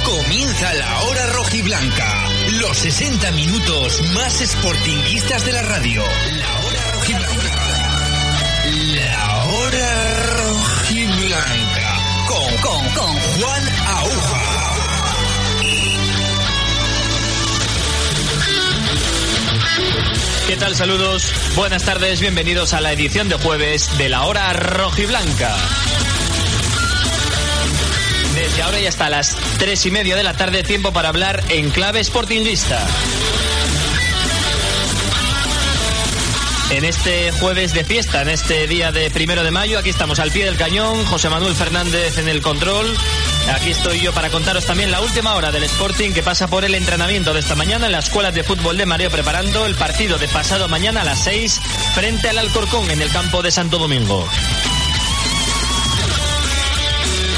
comienza la hora rojiblanca. Los 60 minutos más sportinguistas de la radio. La hora rojiblanca. La hora rojiblanca. Con, con, con Juan Aguja. ¿Qué tal? Saludos. Buenas tardes. Bienvenidos a la edición de jueves de la hora rojiblanca. Desde ahora y hasta las tres y media de la tarde, tiempo para hablar en clave sportinguista. En este jueves de fiesta, en este día de primero de mayo, aquí estamos al pie del cañón, José Manuel Fernández en el control. Aquí estoy yo para contaros también la última hora del Sporting que pasa por el entrenamiento de esta mañana en la Escuela de Fútbol de Mareo preparando el partido de pasado mañana a las 6 frente al Alcorcón en el campo de Santo Domingo.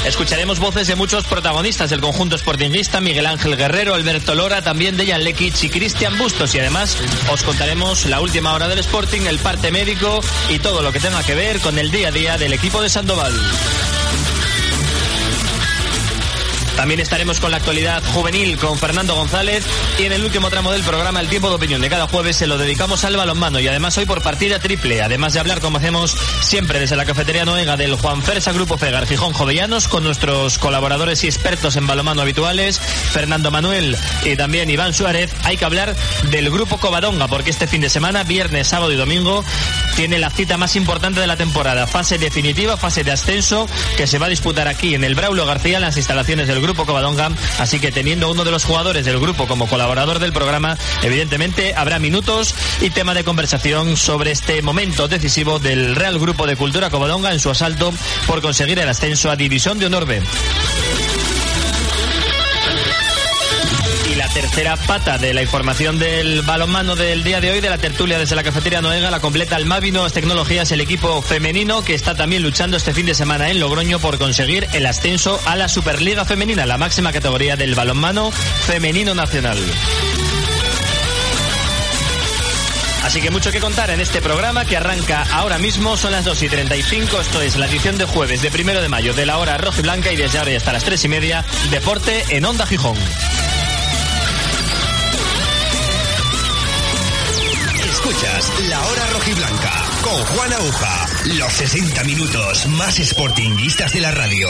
Escucharemos voces de muchos protagonistas del conjunto sportingista, Miguel Ángel Guerrero, Alberto Lora, también de Jan Lekic y Cristian Bustos. Y además os contaremos la última hora del Sporting, el parte médico y todo lo que tenga que ver con el día a día del equipo de Sandoval. También estaremos con la actualidad juvenil con Fernando González y en el último tramo del programa El Tiempo de Opinión. De cada jueves se lo dedicamos al balonmano y además hoy por partida triple, además de hablar como hacemos siempre desde la cafetería Noega del Juan Fersa Grupo Fegar Gijón Jovellanos con nuestros colaboradores y expertos en balonmano habituales, Fernando Manuel y también Iván Suárez, hay que hablar del Grupo Covadonga porque este fin de semana, viernes, sábado y domingo, tiene la cita más importante de la temporada, fase definitiva, fase de ascenso que se va a disputar aquí en el Braulio García en las instalaciones del Grupo Covadonga, así que teniendo uno de los jugadores del grupo como colaborador del programa, evidentemente habrá minutos y tema de conversación sobre este momento decisivo del Real Grupo de Cultura Covadonga en su asalto por conseguir el ascenso a División de Honor B. tercera pata de la información del balonmano del día de hoy, de la tertulia desde la cafetería Noega, la completa el Mavi Nuevas Tecnologías, el equipo femenino que está también luchando este fin de semana en Logroño por conseguir el ascenso a la Superliga Femenina, la máxima categoría del balonmano femenino nacional. Así que mucho que contar en este programa que arranca ahora mismo, son las 2 y 35, esto es la edición de jueves de primero de mayo de la hora roja y blanca y desde ahora y hasta las 3 y media, deporte en Onda Gijón. Escuchas La Hora Rojiblanca con Juan Aguja. Los 60 minutos más sportinguistas de la radio.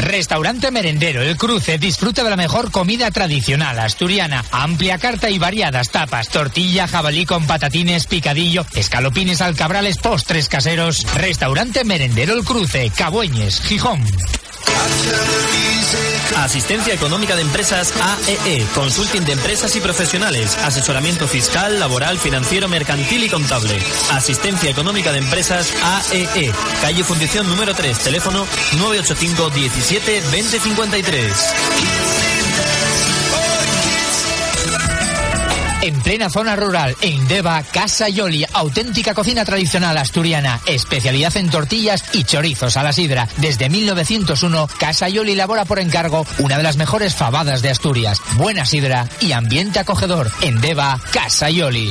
Restaurante Merendero El Cruce disfruta de la mejor comida tradicional asturiana, amplia carta y variadas tapas, tortilla, jabalí con patatines, picadillo, escalopines alcabrales, postres caseros. Restaurante Merendero El Cruce, Cabueñes, Gijón. Asistencia Económica de Empresas AEE, Consulting de Empresas y Profesionales, Asesoramiento Fiscal, Laboral, Financiero, Mercantil y Contable. Asistencia Económica de Empresas AEE, Calle Fundición número 3, teléfono 985 17 2053. En plena zona rural, en Deva, Casa Yoli, auténtica cocina tradicional asturiana, especialidad en tortillas y chorizos a la sidra. Desde 1901, Casa Yoli elabora por encargo una de las mejores fabadas de Asturias. Buena sidra y ambiente acogedor. En Deva, Casa Yoli.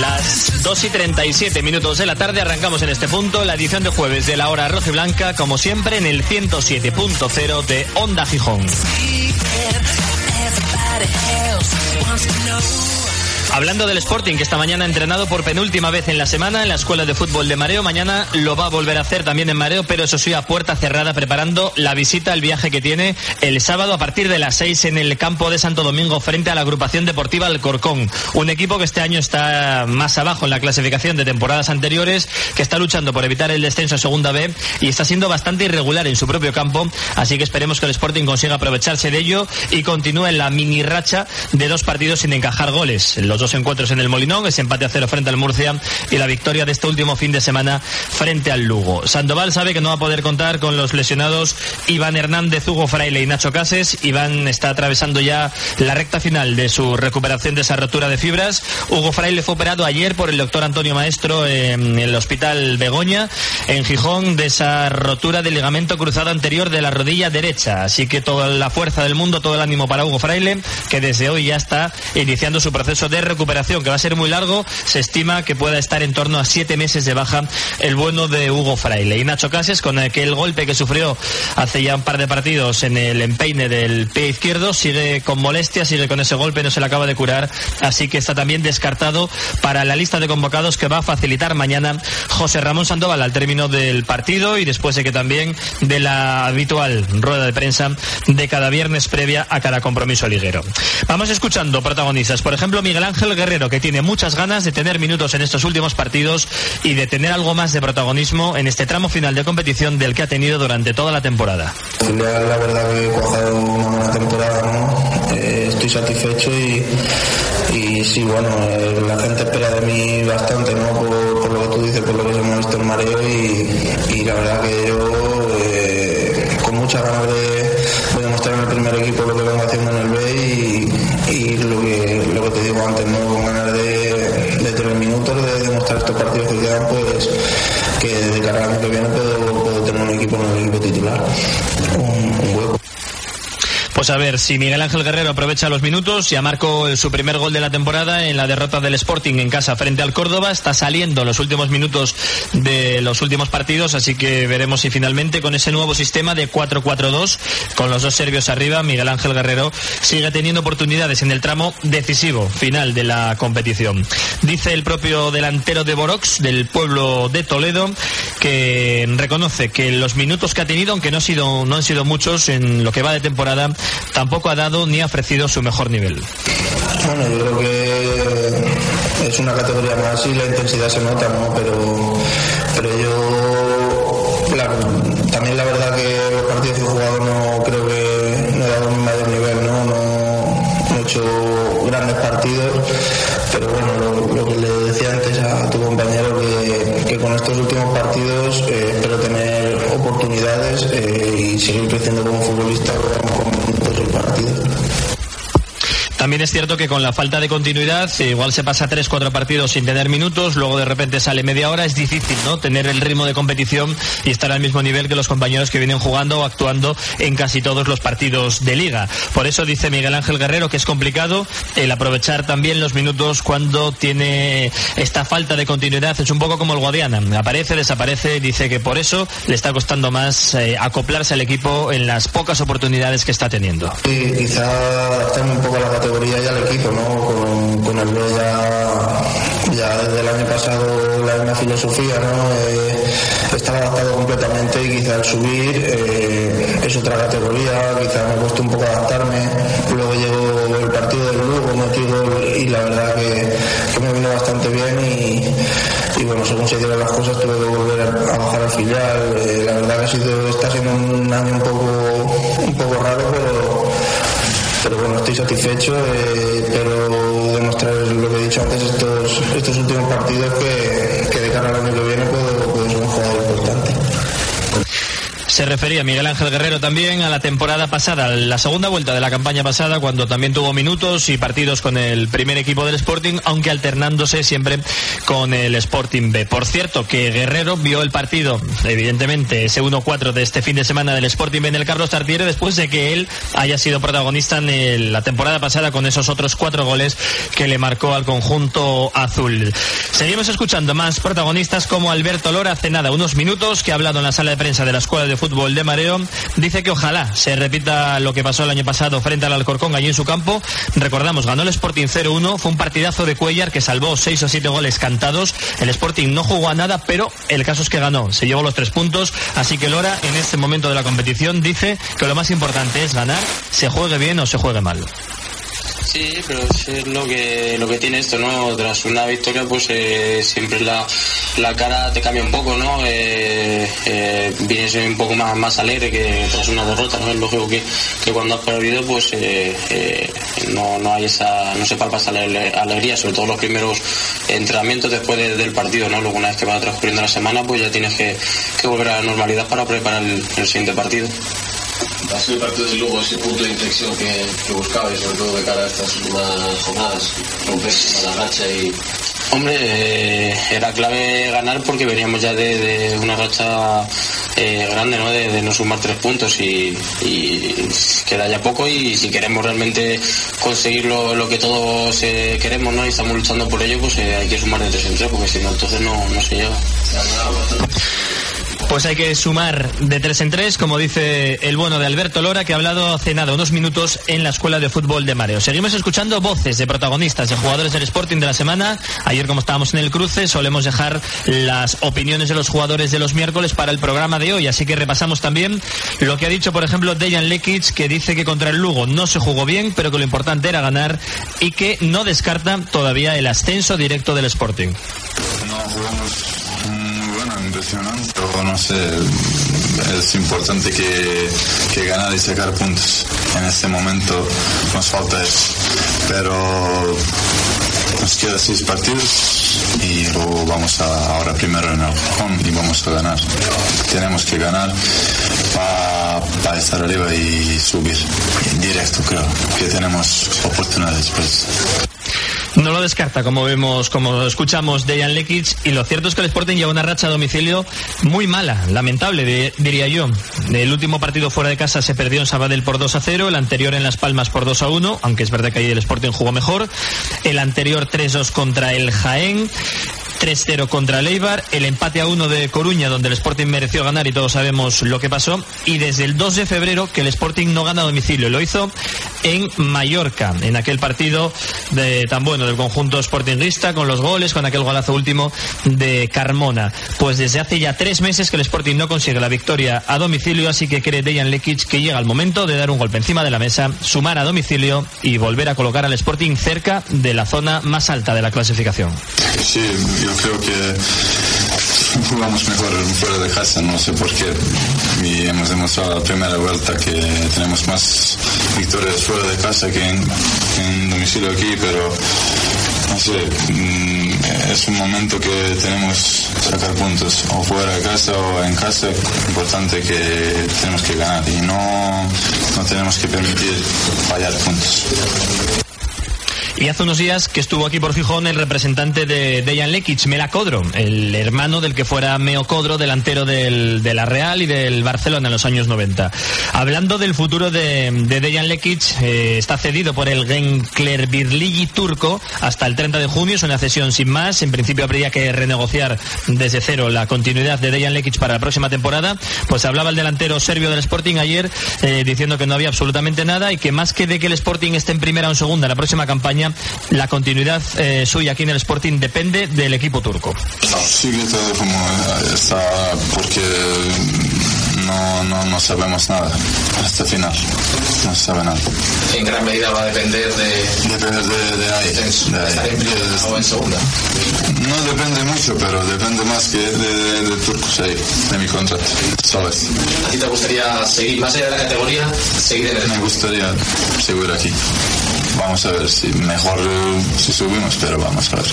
Las 2 y 37 minutos de la tarde arrancamos en este punto la edición de jueves de la hora roja y blanca, como siempre en el 107.0 de Onda Gijón. Hablando del Sporting, que esta mañana ha entrenado por penúltima vez en la semana en la Escuela de Fútbol de Mareo. Mañana lo va a volver a hacer también en Mareo, pero eso sí, a puerta cerrada, preparando la visita, el viaje que tiene el sábado a partir de las 6 en el campo de Santo Domingo frente a la agrupación deportiva Alcorcón. Un equipo que este año está más abajo en la clasificación de temporadas anteriores, que está luchando por evitar el descenso a Segunda B y está siendo bastante irregular en su propio campo. Así que esperemos que el Sporting consiga aprovecharse de ello y continúe en la mini racha de dos partidos sin encajar goles. Dos encuentros en el Molinón, ese empate a cero frente al Murcia y la victoria de este último fin de semana frente al Lugo. Sandoval sabe que no va a poder contar con los lesionados Iván Hernández, Hugo Fraile y Nacho Cases. Iván está atravesando ya la recta final de su recuperación de esa rotura de fibras. Hugo Fraile fue operado ayer por el doctor Antonio Maestro en el Hospital Begoña, en Gijón, de esa rotura del ligamento cruzado anterior de la rodilla derecha. Así que toda la fuerza del mundo, todo el ánimo para Hugo Fraile, que desde hoy ya está iniciando su proceso de recuperación, que va a ser muy largo. Se estima que pueda estar en torno a siete meses de baja el bueno de Hugo Fraile. Y Nacho Cases, con aquel golpe que sufrió hace ya un par de partidos en el empeine del pie izquierdo, sigue con molestia, sigue con ese golpe, no se le acaba de curar, así que está también descartado para la lista de convocados que va a facilitar mañana José Ramón Sandoval al término del partido y después de que también de la habitual rueda de prensa de cada viernes previa a cada compromiso liguero. Vamos escuchando protagonistas, por ejemplo Miguel Ángel Guerrero, que tiene muchas ganas de tener minutos en estos últimos partidos y de tener algo más de protagonismo en este tramo final de competición del que ha tenido durante toda la temporada. La verdad que he cuajado una buena temporada, ¿no? Eh, estoy satisfecho y, y sí, bueno, eh, la gente espera de mí bastante, ¿no? Por, por, lo que tú dices, por lo que se me ha visto el mareo y, y la verdad que yo eh, con muchas ganas de, que de cara al que viene puedo, puedo tener un equipo en el equipo titular, un, un a ver si Miguel Ángel Guerrero aprovecha los minutos. Ya marcó su primer gol de la temporada en la derrota del Sporting en casa frente al Córdoba. Está saliendo los últimos minutos de los últimos partidos, así que veremos si finalmente con ese nuevo sistema de 4-4-2, con los dos serbios arriba, Miguel Ángel Guerrero sigue teniendo oportunidades en el tramo decisivo final de la competición. Dice el propio delantero de Borox, del pueblo de Toledo, que reconoce que los minutos que ha tenido, aunque no, ha sido, no han sido muchos en lo que va de temporada, tampoco ha dado ni ha ofrecido su mejor nivel. Bueno, yo creo que es una categoría más y la intensidad se nota, ¿no? Pero, pero yo, claro, también la verdad que los partidos que he jugado no creo que no he dado mi mayor nivel, ¿no? No, he hecho grandes partidos, pero bueno, lo, que le decía antes a tu compañero, que, que con estos últimos partidos eh, espero tener oportunidades eh, y seguir creciendo como futbolista También es cierto que con la falta de continuidad, igual se pasa tres, cuatro partidos sin tener minutos, luego de repente sale media hora, es difícil, ¿no? Tener el ritmo de competición y estar al mismo nivel que los compañeros que vienen jugando o actuando en casi todos los partidos de liga. Por eso dice Miguel Ángel Guerrero que es complicado el aprovechar también los minutos cuando tiene esta falta de continuidad. Es un poco como el Guadiana. Aparece, desaparece, dice que por eso le está costando más eh, acoplarse al equipo en las pocas oportunidades que está teniendo. Sí, quizá adaptarme un poco la categoría y al equipo, ¿no? Con, con el B ya, ya, desde el año pasado la misma filosofía, ¿no? Eh, estaba adaptado completamente y quizá al subir eh, es otra categoría, quizá me costó un poco adaptarme. Luego llegó el partido del Lugo, metí gol y la verdad que, me vino bastante bien y, bueno, según se dieron las cosas tuve que volver a, a bajar al filial. Eh, la verdad que ha sido, está siendo un año un poco, un poco raro, pero pero bueno, estoy satisfecho, eh, pero demostrar lo que he dicho antes, estos, estos últimos partidos que, Se refería Miguel Ángel Guerrero también a la temporada pasada, la segunda vuelta de la campaña pasada, cuando también tuvo minutos y partidos con el primer equipo del Sporting, aunque alternándose siempre con el Sporting B. Por cierto, que Guerrero vio el partido, evidentemente, ese 1-4 de este fin de semana del Sporting B en el Carlos Tartiere, después de que él haya sido protagonista en la temporada pasada con esos otros cuatro goles que le marcó al conjunto azul. Seguimos escuchando más protagonistas como Alberto Lora, hace nada, unos minutos, que ha hablado en la sala de prensa de la Escuela de Fútbol fútbol de mareo, dice que ojalá se repita lo que pasó el año pasado frente al Alcorcón allí en su campo. Recordamos, ganó el Sporting 0-1, fue un partidazo de Cuellar que salvó seis o siete goles cantados. El Sporting no jugó a nada, pero el caso es que ganó, se llevó los tres puntos. Así que Lora, en este momento de la competición, dice que lo más importante es ganar, se juegue bien o se juegue mal. Sí, pero es lo que lo que tiene esto, ¿no? Tras una victoria, pues eh, siempre la, la cara te cambia un poco, ¿no? Eh, eh, vienes un poco más, más alegre que tras una derrota, ¿no? Es lógico que, que cuando has perdido, pues eh, eh, no, no hay esa, no se palpa esa ale- alegría, sobre todo los primeros entrenamientos después de- del partido, ¿no? Luego una vez que va transcurriendo la semana, pues ya tienes que, volver a la normalidad para preparar el siguiente partido. Ha sido el partido de luego ese punto de inflexión que, que buscabais, sobre todo de cara a estas últimas jornadas, romper la racha y Hombre, eh, era clave ganar porque veníamos ya de, de una racha eh, grande, ¿no? De, de no sumar tres puntos y, y queda ya poco y si queremos realmente conseguir lo, lo que todos eh, queremos, ¿no? Y estamos luchando por ello, pues eh, hay que sumar de tres en tres porque si no, entonces no, no se llega. Pues hay que sumar de tres en tres, como dice el bueno de Alberto Lora, que ha hablado hace nada, unos minutos en la Escuela de Fútbol de Mareo. Seguimos escuchando voces de protagonistas, de jugadores del Sporting de la semana. Ayer, como estábamos en el cruce, solemos dejar las opiniones de los jugadores de los miércoles para el programa de hoy. Así que repasamos también lo que ha dicho, por ejemplo, Dejan Lekic, que dice que contra el Lugo no se jugó bien, pero que lo importante era ganar y que no descarta todavía el ascenso directo del Sporting. No jugamos pero no sé, es importante que, que ganar y sacar puntos. En este momento nos falta eso, pero nos quedan seis partidos y luego vamos a, ahora primero en el home y vamos a ganar. Tenemos que ganar para estar arriba y subir directo, creo, que tenemos oportunidades pues. No lo descarta, como vemos, como escuchamos de Jan Lekic, y lo cierto es que el Sporting lleva una racha a domicilio muy mala, lamentable, diría yo. El último partido fuera de casa se perdió en Sabadell por 2 a 0, el anterior en Las Palmas por 2 a 1, aunque es verdad que ahí el Sporting jugó mejor, el anterior 3-2 contra el Jaén, 3-0 contra el Eibar, el empate a 1 de Coruña, donde el Sporting mereció ganar y todos sabemos lo que pasó, y desde el 2 de febrero que el Sporting no gana a domicilio, lo hizo en Mallorca, en aquel partido de, tan bueno del conjunto sportingista, con los goles, con aquel golazo último de Carmona. Pues desde hace ya tres meses que el Sporting no consigue la victoria a domicilio, así que cree Dejan Lekic que llega el momento de dar un golpe encima de la mesa, sumar a domicilio y volver a colocar al Sporting cerca de la zona más alta de la clasificación. Yo creo que jugamos mejor fuera de casa, no sé por qué. Y hemos demostrado la primera vuelta que tenemos más victorias fuera de casa que en, en domicilio aquí, pero no sé, mm, es un momento que tenemos sacar puntos, o fuera de casa o en casa, importante que tenemos que ganar y no, no tenemos que permitir fallar puntos. Y hace unos días que estuvo aquí por Gijón el representante de Dejan Lekic, Mela Codro, el hermano del que fuera Meo Codro, delantero del, de la Real y del Barcelona en los años 90. Hablando del futuro de, de Dejan Lekic, eh, está cedido por el Genkler Birligi turco hasta el 30 de junio, es una cesión sin más. En principio habría que renegociar desde cero la continuidad de Dejan Lekic para la próxima temporada. Pues hablaba el delantero serbio del Sporting ayer eh, diciendo que no había absolutamente nada y que más que de que el Sporting esté en primera o en segunda la próxima campaña, la continuidad eh, suya aquí en el Sporting depende del equipo turco. Todo como está porque no, no, no sabemos nada hasta el final. No se sabe nada. en gran medida va a depender de, Depende de, de ahí. de de ahí. estar en primera o en segunda. No depende mucho, pero depende más que de, de, de turcos ahí, de mi contrato. ¿Sabes? ¿A ti te gustaría seguir, más allá de la categoría, seguir en el Me gustaría seguir aquí. Vamos a ver si mejor eh, si subimos, pero vamos a ver.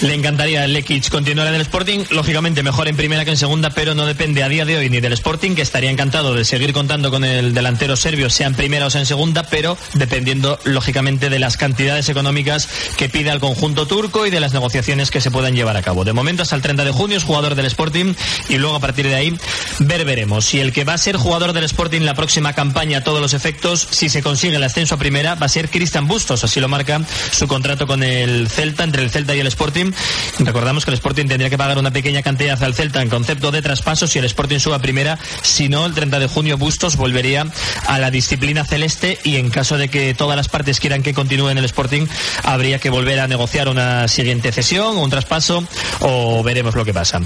Le encantaría el Lekic continuar en el Sporting, lógicamente mejor en primera que en segunda, pero no depende a día de hoy ni del Sporting, que estaría encantado de seguir contando con el delantero serbio, sea en primera o sea en segunda, pero dependiendo lógicamente de las cantidades económicas que pide al conjunto turco y de las negociaciones que se puedan llevar a cabo. De momento hasta el 30 de junio es jugador del Sporting y luego a partir de ahí ver veremos. Si el que va a ser jugador del Sporting la próxima campaña a todos los efectos, si se consigue el ascenso a primera, va a ser Cristian Bustos, así lo marca su contrato con el Celta, entre el Celta y el Sporting, Recordamos que el Sporting tendría que pagar una pequeña cantidad al Celta en concepto de traspaso si el Sporting suba primera. Si no, el 30 de junio Bustos volvería a la disciplina celeste y en caso de que todas las partes quieran que continúe en el Sporting, habría que volver a negociar una siguiente cesión o un traspaso o veremos lo que pasa.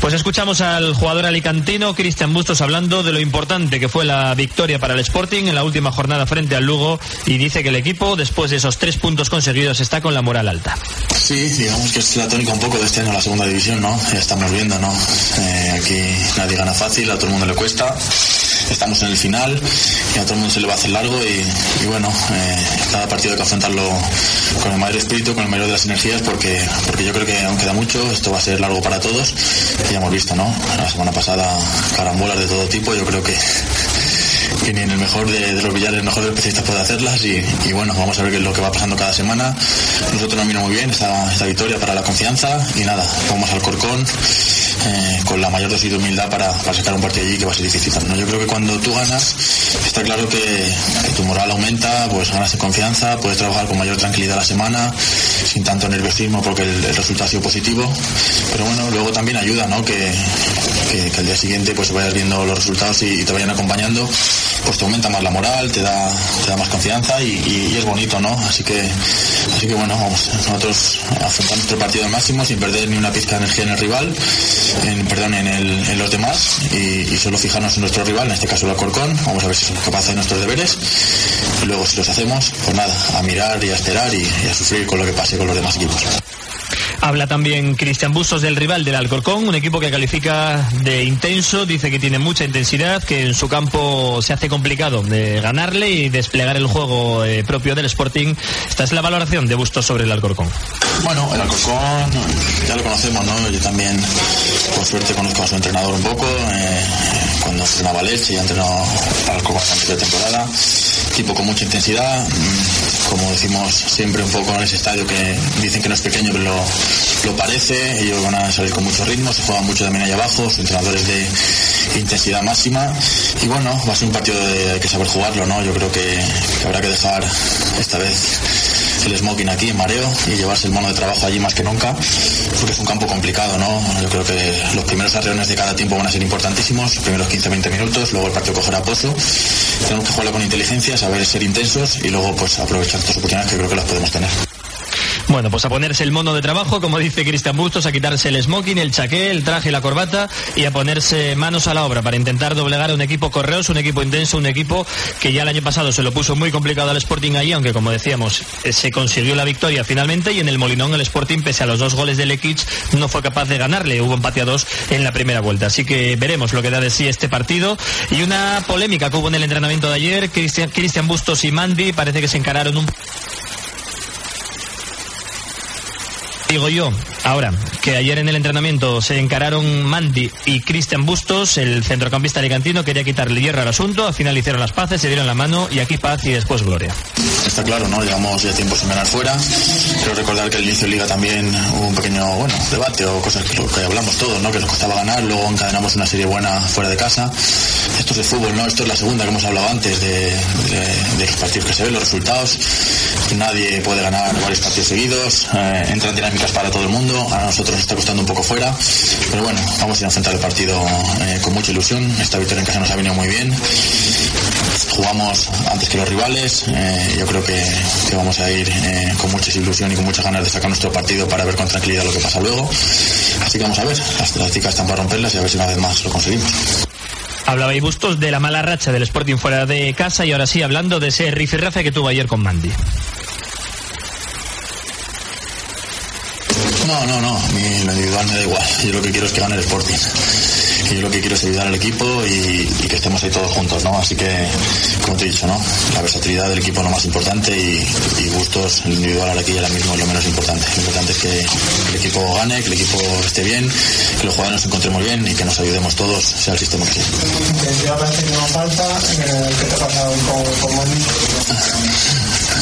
Pues escuchamos al jugador alicantino Cristian Bustos hablando de lo importante que fue la victoria para el Sporting en la última jornada frente al Lugo y dice que el equipo, después de esos tres puntos conseguidos, está con la moral alta. Sí, digamos que es la tónica un poco de este año la segunda división, ¿no? Ya estamos viendo, ¿no? Eh, aquí nadie gana fácil, a todo el mundo le cuesta. Estamos en el final y a todo el mundo se le va a hacer largo y, bueno, eh, cada partido hay que afrontarlo con el mayor espíritu, con el mayor de las energías porque, porque yo creo que aún queda mucho, esto va a ser largo para todos y ya hemos visto, ¿no? La semana pasada carambolas de todo tipo, yo creo que que ni en el mejor de, de los billares, el mejor del especialista puede hacerlas y, bueno, vamos a ver qué es lo que va pasando cada semana. Nosotros nos vino muy bien esta, victoria para la confianza y nada, vamos al Corcón eh, con la mayor dosis de humildad para, sacar un partido allí que va a ser difícil. ¿no? Yo creo que cuando tú ganas, está claro que, tu moral aumenta, pues ganas de confianza, puedes trabajar con mayor tranquilidad la semana, sin tanto nerviosismo porque el, resultado ha sido positivo, pero bueno, luego también ayuda, ¿no? Que, al día siguiente pues vayas viendo los resultados y te vayan acompañando pues te aumenta más la moral, te da, te da más confianza y, es bonito, ¿no? Así que, así que bueno, vamos, nosotros afrontamos nuestro partido al máximo sin perder ni una pizca de energía en el rival, en, perdón, en, los demás y, solo fijarnos en nuestro rival, en este caso el Alcorcón, vamos a ver si somos capaces de nuestros deberes y luego si los hacemos, pues nada, a mirar y a esperar y a sufrir con lo que pase con los demás equipos. Habla también Cristian Bustos del rival del Alcorcón, un equipo que califica de intenso, dice que tiene mucha intensidad, que en su campo se hace complicado de ganarle y desplegar el juego eh, propio del Sporting. Esta es la valoración de Bustos sobre el Alcorcón. Bueno, el Alcorcón ya lo conocemos, ¿no? Yo también, por suerte, conozco a su entrenador un poco. Eh, cuando entrenaba Leche y ha entrenado al Alcorcón antes de temporada. Equipo con mucha intensidad, como decimos siempre un poco en ese estadio que dicen que no es pequeño, pero lo, parece. Ellos van a salir con mucho ritmo, se juegan mucho también ahí abajo, sus entrenadores de intensidad máxima. Y bueno, va a ser un partido de hay que saber jugarlo, ¿no? Yo creo que, que habrá que dejar esta vez el smoking aquí en mareo y llevarse el mono de trabajo allí más que nunca, porque es un campo complicado, ¿no? Yo creo que los primeros arreones de cada tiempo van a ser importantísimos, los primeros 15-20 minutos, luego el partido cogerá pozo. Tenemos que jugarlo con inteligencia, saber ser intensos y luego pues aprovechar estas oportunidades que creo que las podemos tener. Bueno, pues a ponerse el mono de trabajo, como dice Cristian Bustos, a quitarse el smoking, el chaqué, el traje y la corbata y a ponerse manos a la obra para intentar doblegar a un equipo correos, un equipo intenso, un equipo que ya el año pasado se lo puso muy complicado al Sporting allí, aunque como decíamos, se consiguió la victoria finalmente y en el Molinón el Sporting, pese a los dos goles de Lekic, no fue capaz de ganarle. Hubo empate a dos en la primera vuelta. Así que veremos lo que da de sí este partido. Y una polémica que hubo en el entrenamiento de ayer, Cristian Bustos y Mandy parece que se encararon un digo yo, ahora, que ayer en el entrenamiento se encararon Mandy y Cristian Bustos, el centrocampista alicantino quería quitarle hierro al asunto, al final hicieron las paces, se dieron la mano y aquí paz y después gloria. Está claro, ¿no? Llevamos ya tiempo sin ganar fuera. Quiero recordar que al inicio de Liga también hubo un pequeño, bueno, debate o cosas que, hablamos todos, ¿no? Que nos costaba ganar, luego encadenamos una serie buena fuera de casa. Esto es de fútbol, ¿no? Esto es la segunda que hemos hablado antes de los partidos que se ven, los resultados. Nadie puede ganar varios partidos seguidos, eh, entran dinámicas para todo el mundo, a nosotros nos está costando un poco fuera, pero bueno, vamos a ir a enfrentar el partido eh, con mucha ilusión. Esta victoria en casa nos ha venido muy bien. Jugamos antes que los rivales, eh, yo creo que, vamos a ir eh, con mucha ilusión y con muchas ganas de sacar nuestro partido para ver con tranquilidad lo que pasa luego. Así que vamos a ver, las estadísticas están para romperlas y a ver si una vez más lo conseguimos. Hablaba y Bustos de la mala racha del Sporting fuera de casa y ahora sí hablando de ese rifirrafe que tuvo ayer con Mandy. No, no, no, a mí lo individual me da igual. Yo lo que quiero es que gane el Sporting. Yo lo que quiero es ayudar al equipo y, que estemos ahí todos juntos, ¿no? Así que, como te he dicho, ¿no? La versatilidad del equipo es lo más importante y, y gustos, el individual aquí ahora mismo es lo menos importante. Lo importante es que el equipo gane, que el equipo esté bien, que los jugadores nos encontremos bien y que nos ayudemos todos, sea el sistema que sea. eh, ¿qué te ha pasado con, con?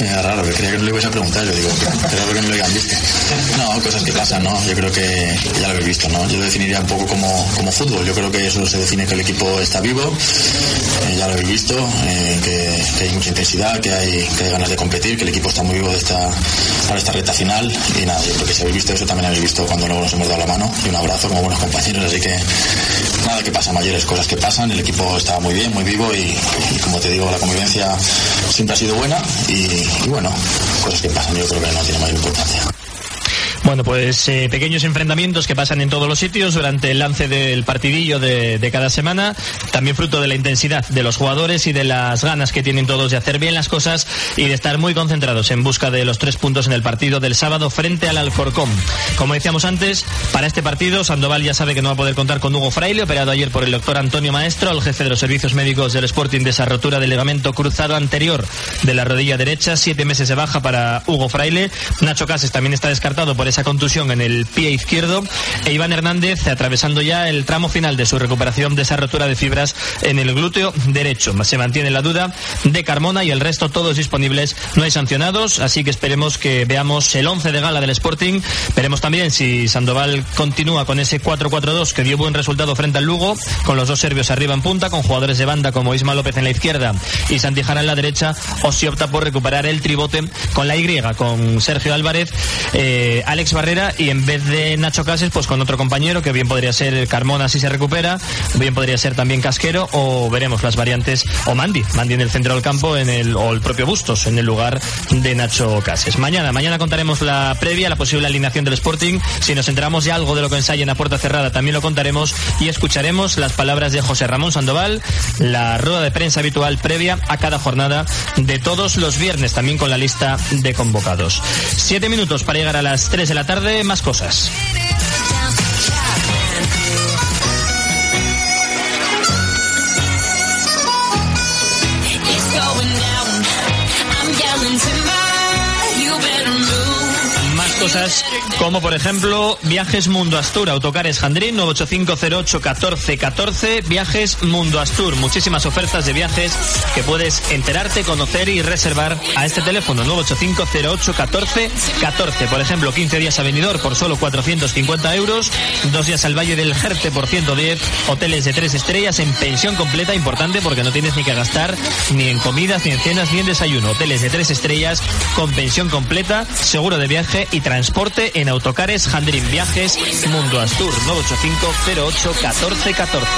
Era raro, que creía que no le ibas a preguntar, yo digo, creo que no hayan visto. No, cosas que pasan, ¿no? Yo creo que ya lo habéis visto, ¿no? Yo lo definiría un poco como, como fútbol. Yo creo que eso se define que el equipo está vivo, eh, ya lo habéis visto, eh, que, hay mucha intensidad, que hay, ganas de competir, que el equipo está muy vivo de esta, para esta recta final y nada, yo creo que si habéis visto eso también habéis visto cuando luego nos hemos dado la mano y un abrazo como buenos compañeros, así que nada que pasa mayores, cosas que pasan, el equipo está muy bien, muy vivo y, y como te digo, la convivencia siempre sido buena y, y bueno, cosas que pasan yo creo que no tiene mayor importancia. Bueno, pues eh, pequeños enfrentamientos que pasan en todos los sitios durante el lance del partidillo de, cada semana, también fruto de la intensidad de los jugadores y de las ganas que tienen todos de hacer bien las cosas y de estar muy concentrados en busca de los tres puntos en el partido del sábado frente al Alcorcón. Como decíamos antes, para este partido Sandoval ya sabe que no va a poder contar con Hugo Fraile, operado ayer por el doctor Antonio Maestro, el jefe de los servicios médicos del Sporting de esa rotura del ligamento cruzado anterior de la rodilla derecha, siete meses de baja para Hugo Fraile. Nacho Cases también está descartado por esa contusión en el pie izquierdo e Iván Hernández atravesando ya el tramo final de su recuperación de esa rotura de fibras en el glúteo derecho. Se mantiene la duda de Carmona y el resto todos disponibles. No hay sancionados, así que esperemos que veamos el 11 de gala del Sporting. Veremos también si Sandoval continúa con ese 4-4-2 que dio buen resultado frente al Lugo, con los dos serbios arriba en punta, con jugadores de banda como Isma López en la izquierda y Santijana en la derecha, o si opta por recuperar el tribote con la Y, con Sergio Álvarez, eh, Barrera y en vez de Nacho Cases, pues con otro compañero que bien podría ser Carmona si se recupera, bien podría ser también Casquero o veremos las variantes o Mandy, Mandy en el centro del campo en el, o el propio Bustos en el lugar de Nacho Cases. Mañana, mañana contaremos la previa, la posible alineación del Sporting. Si nos enteramos de algo de lo que ensayen a puerta cerrada, también lo contaremos y escucharemos las palabras de José Ramón Sandoval, la rueda de prensa habitual previa a cada jornada de todos los viernes, también con la lista de convocados. Siete minutos para llegar a las tres de la tarde, más cosas. Cosas como por ejemplo Viajes Mundo Astur, Autocares Jandrín 98508 14 14, Viajes Mundo Astur, muchísimas ofertas de viajes que puedes enterarte, conocer y reservar a este teléfono 98508 14 14, por ejemplo 15 días a venidor por solo 450 euros, dos días al Valle del Jerte por 110, hoteles de tres estrellas en pensión completa, importante porque no tienes ni que gastar ni en comidas, ni en cenas, ni en desayuno, hoteles de tres estrellas con pensión completa, seguro de viaje y transporte en autocares Jandrin Viajes Mundo Astur 98508 14 14.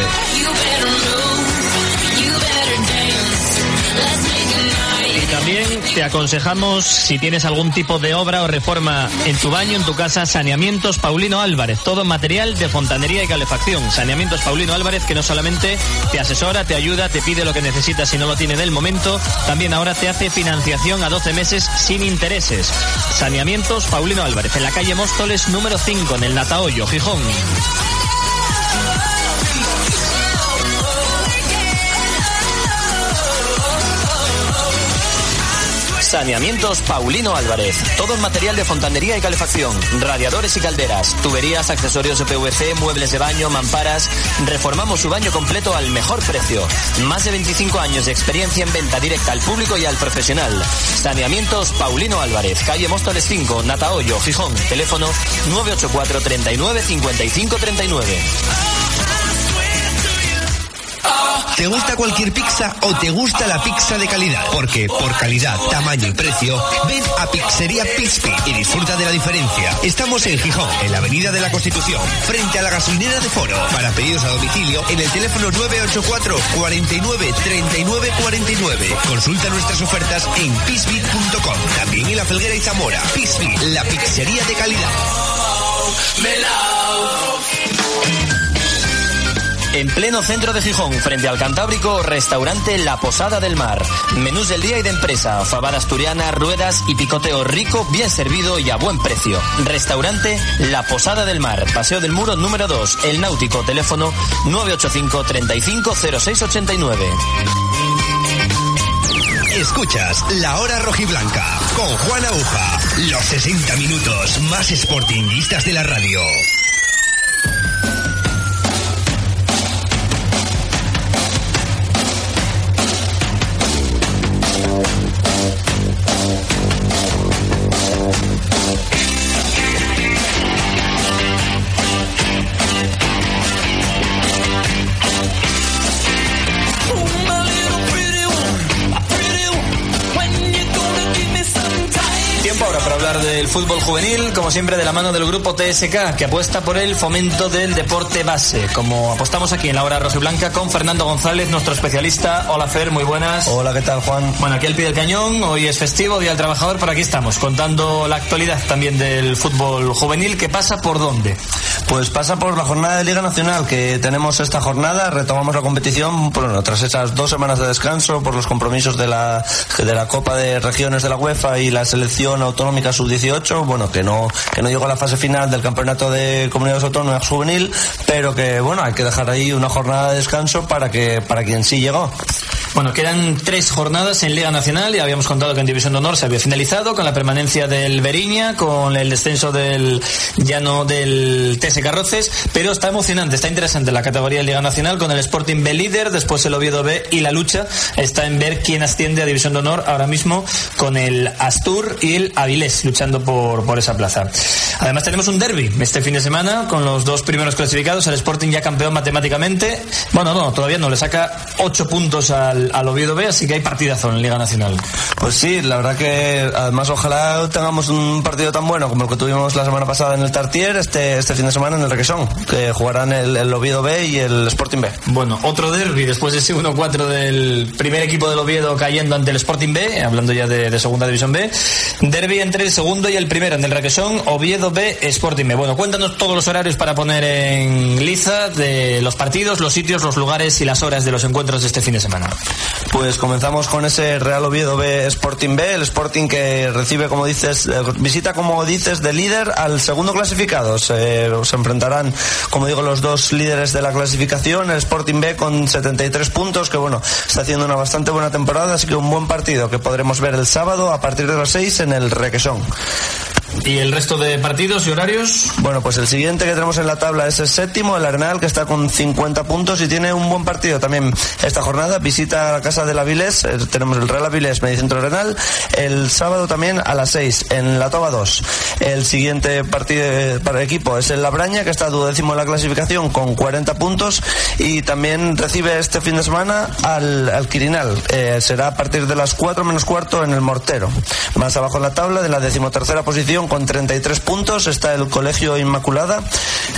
También te aconsejamos, si tienes algún tipo de obra o reforma en tu baño, en tu casa, Saneamientos Paulino Álvarez. Todo material de fontanería y calefacción. Saneamientos Paulino Álvarez, que no solamente te asesora, te ayuda, te pide lo que necesitas si no lo tiene en el momento, también ahora te hace financiación a 12 meses sin intereses. Saneamientos Paulino Álvarez, en la calle Móstoles número 5, en el Natahoyo, Gijón. Saneamientos Paulino Álvarez. Todo el material de fontanería y calefacción, radiadores y calderas, tuberías, accesorios de PVC, muebles de baño, mamparas. Reformamos su baño completo al mejor precio. Más de 25 años de experiencia en venta directa al público y al profesional. Saneamientos Paulino Álvarez, calle Móstoles 5, Natahoyo, Gijón. Teléfono 984 39 55 39. ¿Te gusta cualquier pizza o te gusta la pizza de calidad? Porque por calidad, tamaño y precio, ven a Pizzería Pispi y disfruta de la diferencia. Estamos en Gijón, en la Avenida de la Constitución, frente a la gasolinera de Foro. Para pedidos a domicilio, en el teléfono 984 49 39 49. Consulta nuestras ofertas en pisbi.com. También en La Felguera y Zamora. Pisbi, la pizzería de calidad. En pleno centro de Gijón, frente al Cantábrico, restaurante La Posada del Mar. Menús del día y de empresa, fabada asturiana, ruedas y picoteo rico, bien servido y a buen precio. Restaurante La Posada del Mar, Paseo del Muro número 2, El Náutico, teléfono 985 35 0689. Escuchas La Hora Rojiblanca con Juan Aguja. Los 60 minutos más sportinguistas de la radio. Juvenil, como siempre de la mano del grupo TSK, que apuesta por el fomento del deporte base, como apostamos aquí en la hora rojiblanca con Fernando González, nuestro especialista. Hola Fer, muy buenas. Hola, ¿qué tal Juan? Bueno, aquí al pie del cañón, hoy es festivo, Día del Trabajador, pero aquí estamos, contando la actualidad también del fútbol juvenil, que pasa por dónde. Pues pasa por la jornada de Liga Nacional que tenemos esta jornada, retomamos la competición bueno, tras esas dos semanas de descanso por los compromisos de la, de la Copa de Regiones de la UEFA y la selección autonómica sub-18, bueno, que no, que no llegó a la fase final del campeonato de comunidades autónomas juvenil, pero que bueno, hay que dejar ahí una jornada de descanso para que, para quien sí llegó. Bueno, quedan tres jornadas en Liga Nacional. Ya habíamos contado que en División de Honor se había finalizado con la permanencia del Beriña, con el descenso del llano del TS Carroces. Pero está emocionante, está interesante la categoría de Liga Nacional con el Sporting B líder, después el Oviedo B y la lucha está en ver quién asciende a División de Honor ahora mismo con el Astur y el Avilés luchando por, por esa plaza. Además tenemos un derby este fin de semana con los dos primeros clasificados, el Sporting ya campeón matemáticamente. Bueno, no, todavía no, le saca ocho puntos al, al Oviedo B, así que hay partidazo en Liga Nacional. Pues sí, la verdad que además ojalá tengamos un partido tan bueno como el que tuvimos la semana pasada en el Tartier, este, este fin de semana en el Requesón, que jugarán el, el Oviedo B y el Sporting B. Bueno, otro derby después de ese 1-4 del primer equipo del Oviedo cayendo ante el Sporting B, hablando ya de, de segunda división B. Derby entre el segundo y el primero en el Requesón, Oviedo B, Sporting B. Bueno, cuéntanos todos los horarios para poner en liza de los partidos, los sitios, los lugares y las horas de los encuentros de este fin de semana. Pues comenzamos con ese Real Oviedo B Sporting B, el Sporting que recibe, como dices, eh, visita, como dices, de líder al segundo clasificado. Se, enfrentarán, como digo, los dos líderes de la clasificación, el Sporting B con 73 puntos, que bueno, está haciendo una bastante buena temporada, así que un buen partido que podremos ver el sábado a partir de las 6 en el Requesón. ¿Y el resto de partidos y horarios? Bueno, pues el siguiente que tenemos en la tabla es el séptimo, el Arenal, que está con 50 puntos y tiene un buen partido también esta jornada. Visita la casa del Avilés, eh, tenemos el Real Avilés Medicentro Arenal, el sábado también a las 6 en la Toba 2. El siguiente partido eh, para el equipo es el Labraña, que está duodécimo en la clasificación con 40 puntos y también recibe este fin de semana al, al Quirinal. Eh, será a partir de las 4 menos cuarto en el Mortero. Más abajo en la tabla, de la decimotercera posición con 33 puntos está el Colegio Inmaculada,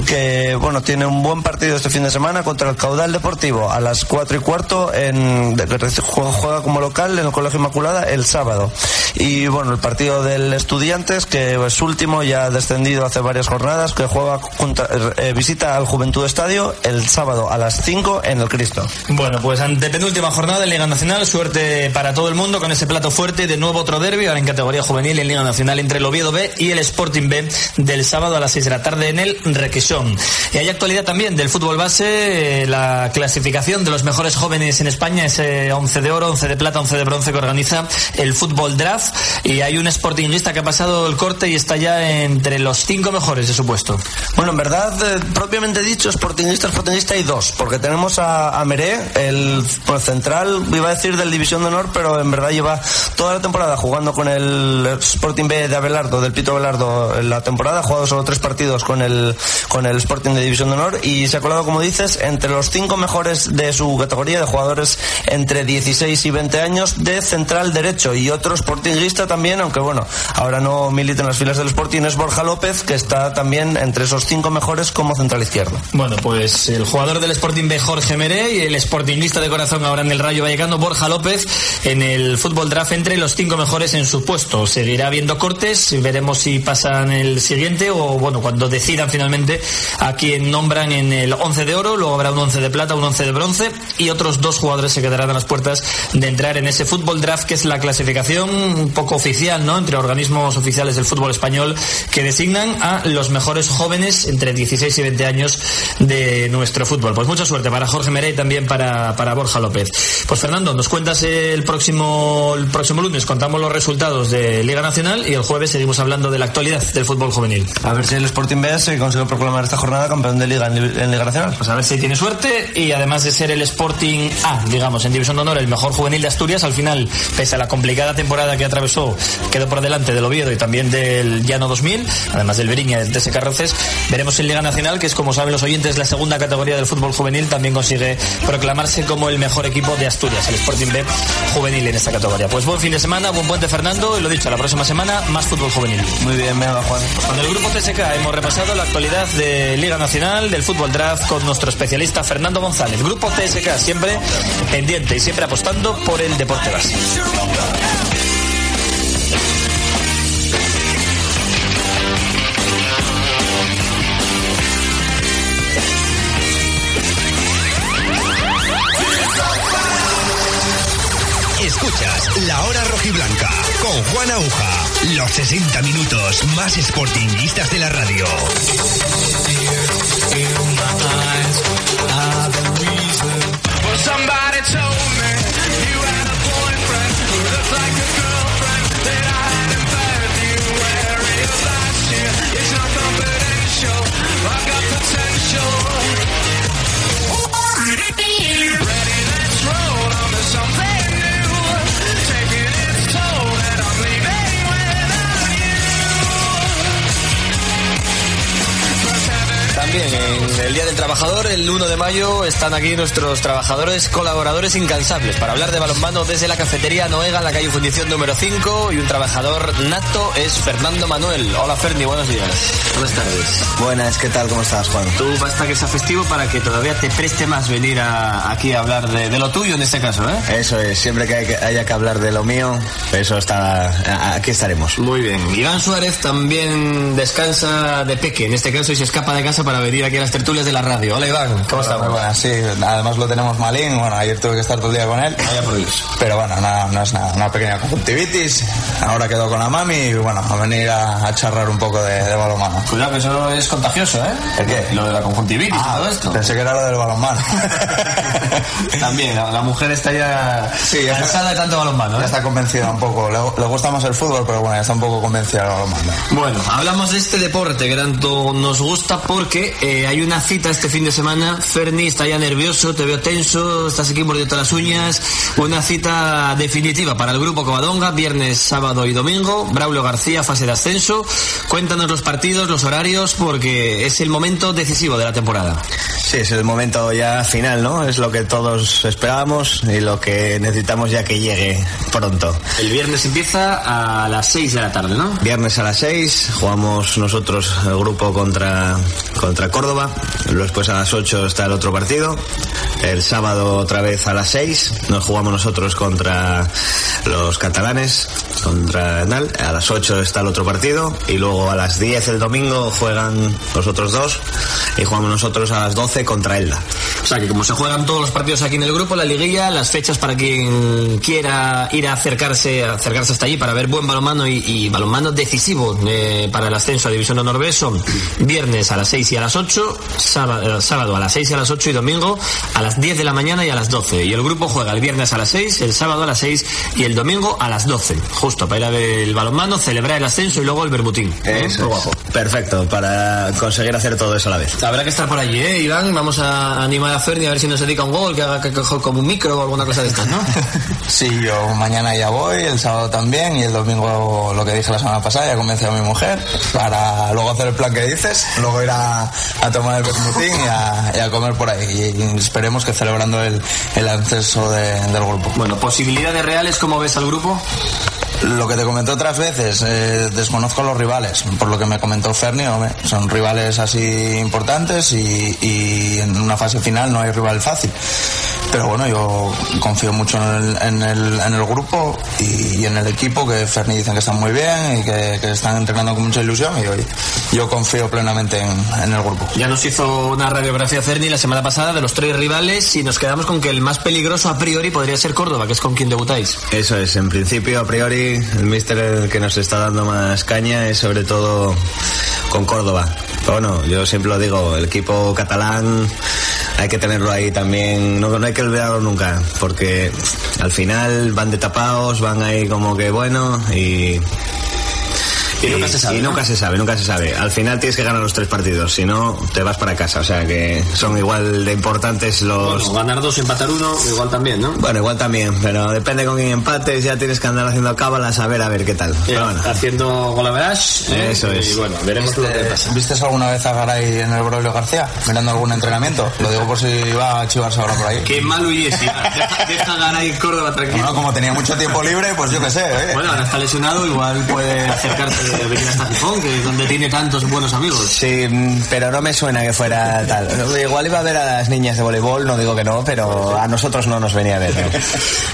que bueno tiene un buen partido este fin de semana contra el Caudal Deportivo a las 4 y cuarto en, juega, como local en el Colegio Inmaculada el sábado. Y bueno, el partido del Estudiantes, que es último, ya ha descendido hace varias jornadas, que juega contra- eh, visita al Juventud Estadio el sábado a las 5 en el Cristo. Bueno, pues ante penúltima jornada de Liga Nacional, suerte para todo el mundo con ese plato fuerte. De nuevo otro derbi, ahora en categoría juvenil en Liga Nacional entre el Oviedo B y el Sporting B del sábado a las 6 de la tarde en el Requesón. Y hay actualidad también del fútbol base, eh, la clasificación de los mejores jóvenes en España, ese 11 de oro, 11 de plata, 11 de bronce que organiza el Fútbol Draft. Y hay un Sportingista que ha pasado el corte y está ya entre los cinco mejores de su puesto. Bueno, en verdad, eh, propiamente dicho, Sportingista, Sportingista hay dos, porque tenemos a, a Meré, el pues, central, iba a decir del División de Honor, pero en verdad lleva toda la temporada jugando con el Sporting B de Abelardo, del Pito Abelardo, en la temporada, ha jugado solo tres partidos con el, con el Sporting de División de Honor y se ha colado, como dices, entre los cinco mejores de su categoría de jugadores entre 16 y 20 años de central derecho y otro Sportingista también, aunque bueno, ahora no milita en las filas del Sporting, es Borja López, que está también entre esos cinco mejores como central izquierdo. Bueno, pues el jugador del Sporting B, Jorge Meré, y el Sportingista de corazón ahora en el Rayo Vallecano, Borja López, en el fútbol draft entre los cinco mejores en su puesto. Seguirá habiendo cortes, veremos si pasan el siguiente o, bueno, cuando decidan finalmente a quien nombran en el 11 de oro, luego habrá un 11 de plata, un 11 de bronce y otros dos jugadores se quedarán a las puertas de entrar en ese fútbol draft que es la clasificación un poco oficial, ¿no? Entre organismos oficiales del fútbol español que designan a los mejores jóvenes entre 16 y 20 años de nuestro fútbol. Pues mucha suerte para Jorge Meré y también para, para Borja López. Pues Fernando, nos cuentas el próximo, el próximo lunes, contamos los resultados de Liga Nacional y el jueves seguimos hablando de la actualidad del fútbol juvenil. A ver si el Sporting B se consigue proclamar esta jornada campeón de Liga en, en Liga Nacional. Pues a ver si tiene suerte y además de ser el Sporting A, digamos, en División de Honor, el mejor juvenil de Asturias, al final, pese a la complicada temporada que atravesó, quedó por delante del Oviedo y también del Llano 2000, además del Beriña del TS Carroces. Veremos en Liga Nacional, que es como saben los oyentes, la segunda categoría del fútbol juvenil, también consigue proclamarse como el mejor equipo de Asturias, el Sporting B juvenil en esta categoría. Pues buen fin de semana, buen puente Fernando y lo dicho, la próxima semana más fútbol juvenil. Muy bien, venga, Juan. Con el grupo TSK hemos repasado la actualidad de Liga Nacional, del Fútbol Draft, con nuestro especialista Fernando González. Grupo TSK siempre pendiente y siempre apostando por el deporte base. Escuchas La Hora Rojiblanca con Juan Aguja. Los 60 minutos más sportinguistas de la radio. Somebody told También en el Día del Trabajador, el 1 de mayo, están aquí nuestros trabajadores colaboradores incansables para hablar de balonmano desde la cafetería Noega en la calle Fundición número 5 y un trabajador nato es Fernando Manuel. Hola Ferni, buenos días. Buenas tardes. Buenas, ¿qué tal? ¿Cómo estás, Juan? Tú basta que sea festivo para que todavía te preste más venir a- aquí a hablar de, de lo tuyo en este caso, ¿eh? Eso es, siempre que, hay que- haya que hablar de lo mío, eso está, aquí estaremos. Muy bien. Iván Suárez también descansa de peque, en este caso, y se escapa de casa para venir aquí a las tertulias de la radio. Hola Iván, ¿cómo estás? Muy buenas, sí. Además lo tenemos malín. Bueno, ayer tuve que estar todo el día con él. Vaya por Dios. Pero bueno, nada, no es nada. Una pequeña conjuntivitis. Ahora quedó con la mami y bueno, a venir a, a charlar un poco de, de balonmano. Cuidado que eso es contagioso, ¿eh? ¿El qué? Lo de la conjuntivitis Ah, todo esto. Pensé que era lo del balonmano. También, la, la mujer está ya Sí, ya cansada de tanto balonmano, Ya ¿eh? está convencida un poco. Le, le gusta más el fútbol, pero bueno, ya está un poco convencida del balonmano. Bueno, hablamos de este deporte que tanto nos gusta porque eh, hay una cita este fin de semana. Ferni está ya nervioso, te veo tenso, estás aquí mordiendo las uñas. Una cita definitiva para el grupo Covadonga, viernes, sábado y domingo. Braulio García, fase de ascenso. Cuéntanos los partidos, los horarios, porque es el momento decisivo de la temporada. Sí, es el momento ya final, ¿no? Es lo que todos esperábamos y lo que necesitamos ya que llegue pronto. El viernes empieza a las 6 de la tarde, ¿no? Viernes a las 6 jugamos nosotros el grupo contra, contra Córdoba. Después a las 8 está el otro partido. El sábado otra vez a las 6 nos jugamos nosotros contra los catalanes, contra Nal. A las 8 está el otro partido. Y luego a las 10 el domingo juegan los otros dos. Y jugamos nosotros a las 12 contra Elda. O sea que como se juegan todos los partidos aquí en el grupo, la liguilla, las fechas para quien quiera ir a acercarse, a acercarse hasta allí para ver buen balonmano y, y balonmano decisivo eh, para el ascenso a División de Honor B son viernes a las 6 y a las 8, sábado, eh, sábado a las 6 y a las 8 y domingo a las 10 de la mañana y a las 12. Y el grupo juega el viernes a las 6, el sábado a las 6 y el domingo a las 12. Justo para ir a ver el balonmano, celebrar el ascenso y luego el bermutín. ¿eh? Eso. Perfecto, para conseguir hacer todo eso a la vez. Habrá que estar por allí, ¿eh, Iván? Vamos a animar a Ferni a ver si nos dedica un gol, que haga que como un micro o alguna cosa de estas, ¿no? Sí, yo mañana ya voy, el sábado también y el domingo lo que dije la semana pasada, ya convencí a mi mujer para luego hacer el plan que dices, luego ir a, a tomar el bermutín y a, y a comer por ahí. Y, esperemos que celebrando el, el ascenso de- del grupo. Bueno, posibilidades reales, ¿cómo ves al grupo? Lo que te comenté otras veces, eh, desconozco los rivales, por lo que me comentó Ferni, hombre, son rivales así importantes y, y en una fase final no hay rival fácil. Pero bueno, yo confío mucho en el, en el, en el grupo y, y en el equipo, que Ferni dicen que están muy bien y que, que están entrenando con mucha ilusión y oye, yo confío plenamente en, en el grupo. Ya nos hizo una radiografía Ferni la semana pasada de los tres rivales y nos quedamos con que el más peligroso a priori podría ser Córdoba, que es con quien debutáis. Eso es, en principio, a priori, el míster el que nos está dando más caña es sobre todo con Córdoba. Bueno, yo siempre lo digo, el equipo catalán hay que tenerlo ahí también, no, no hay que olvidarlo nunca, porque al final van de tapados, van ahí como que bueno y... Y nunca se sabe, nunca se sabe, nunca se sabe. Al final tienes que ganar los tres partidos, si no te vas para casa. O sea que son igual de importantes los, Bueno, ganar dos, empatar uno, igual también, ¿no? bueno, igual también, pero depende con quién empates, ya tienes que andar haciendo cábalas a ver a ver qué tal. Pero bueno, Haciendo golaverage. ¿eh? Eso es. Y bueno, veremos lo que pasa. ¿Viste alguna vez a Garay en el Broglio García mirando algún entrenamiento? Lo digo por si va a chivarse ahora por ahí. Qué malo y es. Deja, deja en Córdoba tranquilo. Bueno, como tenía mucho tiempo libre, pues yo qué sé, ¿eh? Bueno, ahora está lesionado, igual puede acercarse venir hasta Gijón, que es donde tiene tantos buenos amigos. Sí, pero no me suena que fuera tal. Igual iba a ver a las niñas de voleibol, no digo que no, pero a nosotros no nos venía a ver. ¿no?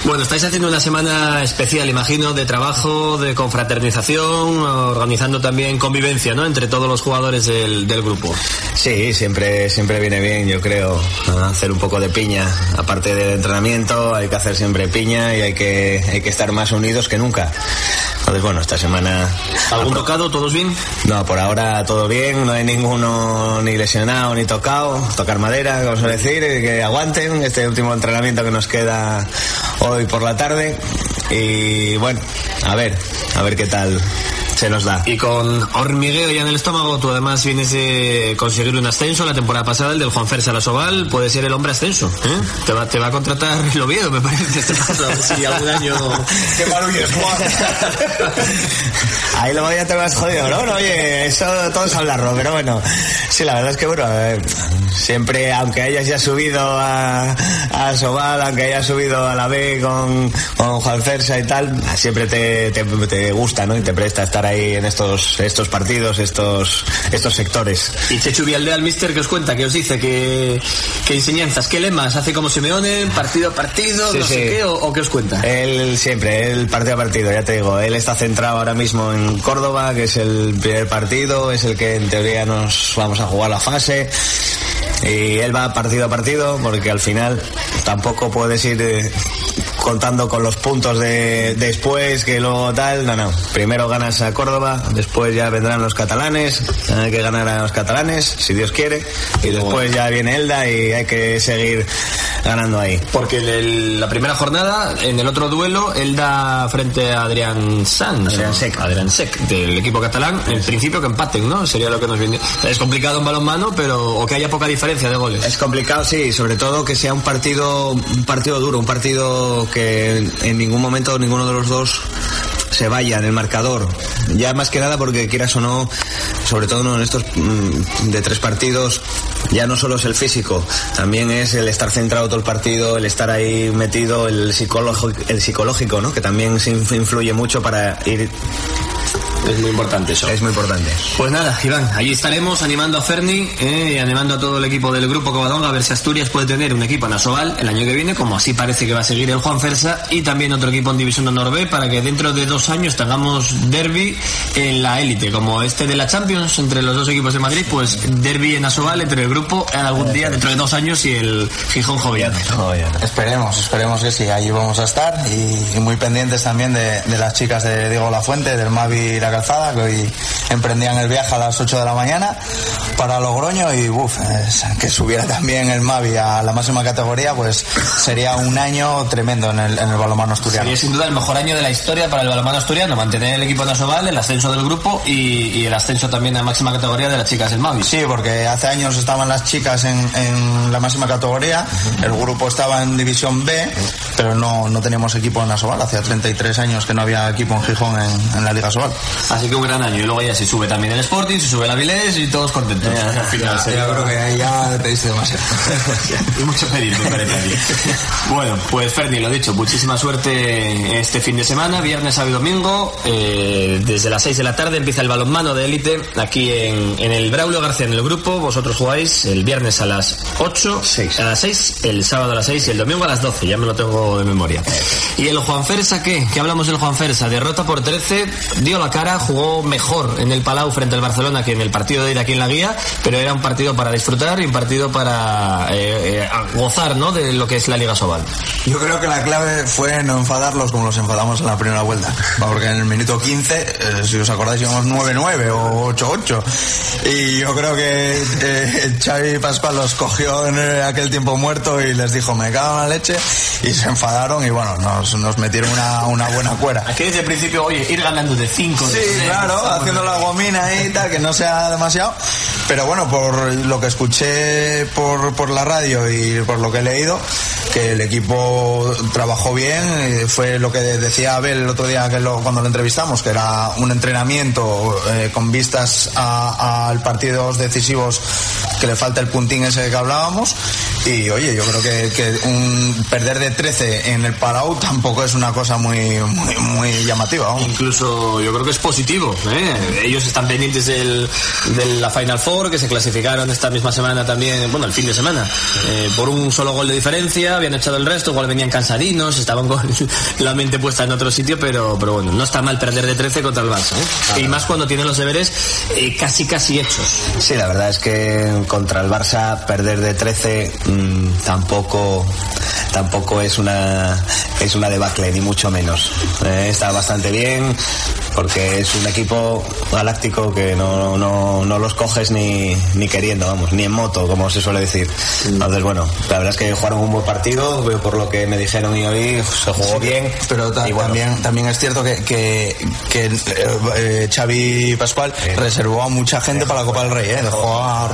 Bueno, estáis haciendo una semana especial, imagino, de trabajo, de confraternización, organizando también convivencia, ¿no? Entre todos los jugadores del, del grupo. Sí, siempre, siempre viene bien, yo creo, hacer un poco de piña. Aparte del entrenamiento, hay que hacer siempre piña y hay que, hay que estar más unidos que nunca. Entonces, bueno, esta semana... ¿Algún tocado? ¿Todos bien? No, por ahora todo bien, no hay ninguno ni lesionado ni tocado. Tocar madera, vamos a decir, que aguanten este último entrenamiento que nos queda hoy por la tarde. Y bueno, a ver, a ver qué tal se nos da. Y con hormigueo ya en el estómago, tú además vienes de conseguir un ascenso la temporada pasada, el del Juan Fer Salasoval, puede ser el hombre ascenso. ¿eh? Te, va, te va a contratar el Oviedo, me parece, este paso, a ver si algún año... ¡Qué maravilla Ahí lo voy a tener más jodido, ¿no? No, Oye, eso todo es hablarlo, pero bueno. Sí, la verdad es que, bueno, eh, siempre, aunque hayas ya subido a, a Sobal, aunque hayas subido a la B con, con Juan Fersa y tal, siempre te, te, te gusta, ¿no? Y te presta estar ahí en estos, estos partidos, estos, estos sectores. Y Chechu Vialdea, mister, que os cuenta, que os dice, que, que enseñanzas, qué lemas, hace como Simeone, partido a partido, Sí, no sé qué, o, o qué os cuenta. Él siempre, él partido a partido, ya te digo, él está centrado ahora mismo en Córdoba, que es el primer partido, es el que en teoría nos vamos a jugar la fase. Y él va partido a partido porque al final tampoco puedes ir eh, contando con los puntos de después que luego tal. No, no. Primero ganas a Córdoba, después ya vendrán los catalanes. Hay que ganar a los catalanes, si Dios quiere. Y después ya viene Elda y hay que seguir ganando ahí. Porque en el- la primera jornada, en el otro duelo, él da frente a Adrián Sanz. Adrián. Sec. Adrián Sec, del equipo catalán. En principio que empaten, ¿no? Sería lo que nos viene. Es complicado en balonmano, pero o que haya poca diferencia de goles. Es complicado, sí, sobre todo que sea un partido, un partido duro, un partido que en ningún momento ninguno de los dos se vaya en el marcador. Ya más que nada porque quieras o no, sobre todo en estos mm, de tres partidos, ya no solo es el físico, también es el estar centrado todo el partido, el estar ahí metido, el psicológico, el psicológico, ¿no? Que también se inf- influye mucho para ir. Es muy importante eso. Es muy importante. Pues nada, Iván, allí estaremos animando a Ferni eh, y animando a todo el equipo del grupo Covadonga a ver si Asturias puede tener un equipo en Asobal el año que viene, como así parece que va a seguir el Juan Fersa, y también otro equipo en División de Honor B para que dentro de dos años tengamos derby en la élite, como este de la Champions entre los dos equipos de Madrid, pues derby en Asobal entre el grupo algún día dentro de dos años y el Gijón Joviano. Esperemos, esperemos que sí, allí vamos a estar y, y muy pendientes también de, de las chicas de Diego Lafuente, del Mavi la Calzada, que hoy emprendían el viaje a las 8 de la mañana para Logroño y uf, es- que subiera también el Mavi a la máxima categoría, pues sería un año tremendo en el, en el balonmano asturiano. Sería sin duda el mejor año de la historia para el balonmano asturiano, mantener el equipo en Asobal, el ascenso del grupo y, y el ascenso también a máxima categoría de las chicas del Mavi. Sí, porque hace años estaban las chicas en, en la máxima categoría, el grupo estaba en división B, pero no, no teníamos equipo en Asobal. Hacía 33 años que no había equipo en Gijón en, en la Liga Asobal. Así que un gran año. Y luego ya se sube también el Sporting, se sube el Avilés y todos contentos. Al final, sería- Yo creo que ahí ya pediste demasiado. y mucho pedir, me parece a mí. Bueno, pues Ferni, lo dicho, muchísima suerte este fin de semana, viernes, sábado y domingo. Eh, desde las 6 de la tarde empieza el balonmano de élite aquí en, en el Braulio García, en el grupo. Vosotros jugáis el viernes a las 8, a las 6, el sábado a las 6 y el domingo a las 12, ya me lo tengo de memoria. ¿Y el Juan Fersa qué? ¿Qué hablamos del Juan Fersa? Derrota por 13, dio la cara, jugó mejor en el Palau frente al Barcelona que en el partido de ir aquí en la guía, pero era un partido para disfrutar y un partido para eh, eh, gozar ¿no? de lo que es la Liga Sobal. Yo creo que la clave fue no enfadarlos como los enfadamos en la primera vuelta. Porque en el minuto 15, eh, si os acordáis, íbamos 9-9 o 8-8. Y yo creo que Xavi Pascual los cogió en aquel tiempo muerto y les dijo, me cago en la leche. Y se enfadaron y bueno, nos, nos metieron una, una buena cuera. Aquí desde el principio, oye, ir ganando de 5. Sí, claro, haciendo la gomina ahí y tal, que no sea demasiado. Pero bueno, por lo que escuché por, por la radio y por lo que he leído, que el equipo trabajó bien, eh, fue lo que decía Abel el otro día que lo- cuando lo entrevistamos, que era un entrenamiento eh, con vistas a- al partidos decisivos que le falta el puntín ese que hablábamos Y oye, yo creo que, que un perder de 13 en el Palau tampoco es una cosa muy, muy, muy llamativa. vamos. Incluso yo creo que es positivo. ¿eh? Ellos están pendientes del, de la Final Four, que se clasificaron esta misma semana también, bueno, el fin de semana, eh, por un solo gol de diferencia, habían echado el resto, igual venían cansadinos, estaban con la mente puesta en otro sitio, pero, pero bueno, no está mal perder de 13 contra el Barça. ¿eh? Y más cuando tienen los deberes eh, casi casi hechos. Sí, la verdad es que contra el Barça perder de 13 mm, tampoco tampoco es una es una debacle ni mucho menos. Eh, está bastante bien porque es un equipo galáctico que no, no, no los coges ni, ni queriendo, vamos, ni en moto, como se suele decir. Entonces, bueno, la verdad es que jugaron un buen partido, veo por lo que me dijeron y hoy se jugó bien. Pero ta- Y bueno, también, también es cierto que, que, que, eh, eh, Xavi Pascual reservó a mucha gente para la Copa del Rey. ¿eh? Dejó a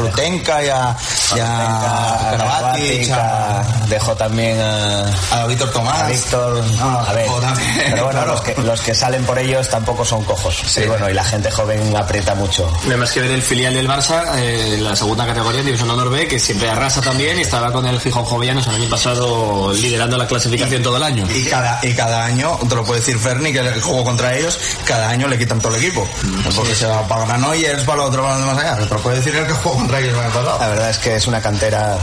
Y a, y a Karabatic, a, dejó también a, a Víctor Tomás. a Víctor, a ver, dejó también, pero bueno, claro. los, que, los que salen por ellos tampoco son cojos. Y bueno, y la gente joven aprieta mucho. Además que ver el filial del Barça, eh, la segunda categoría, División Honor B, que siempre arrasa también y estaba con el Gijón Jovellanos el año pasado liderando la clasificación todo el año. Y cada, y cada año, te lo puede decir Ferni, que el juego contra ellos, cada año le quitan todo el equipo. Porque se va para Granollers, para el otro, para más allá. Te lo puede decir el que jugó contra ellos el La verdad es que es una cantera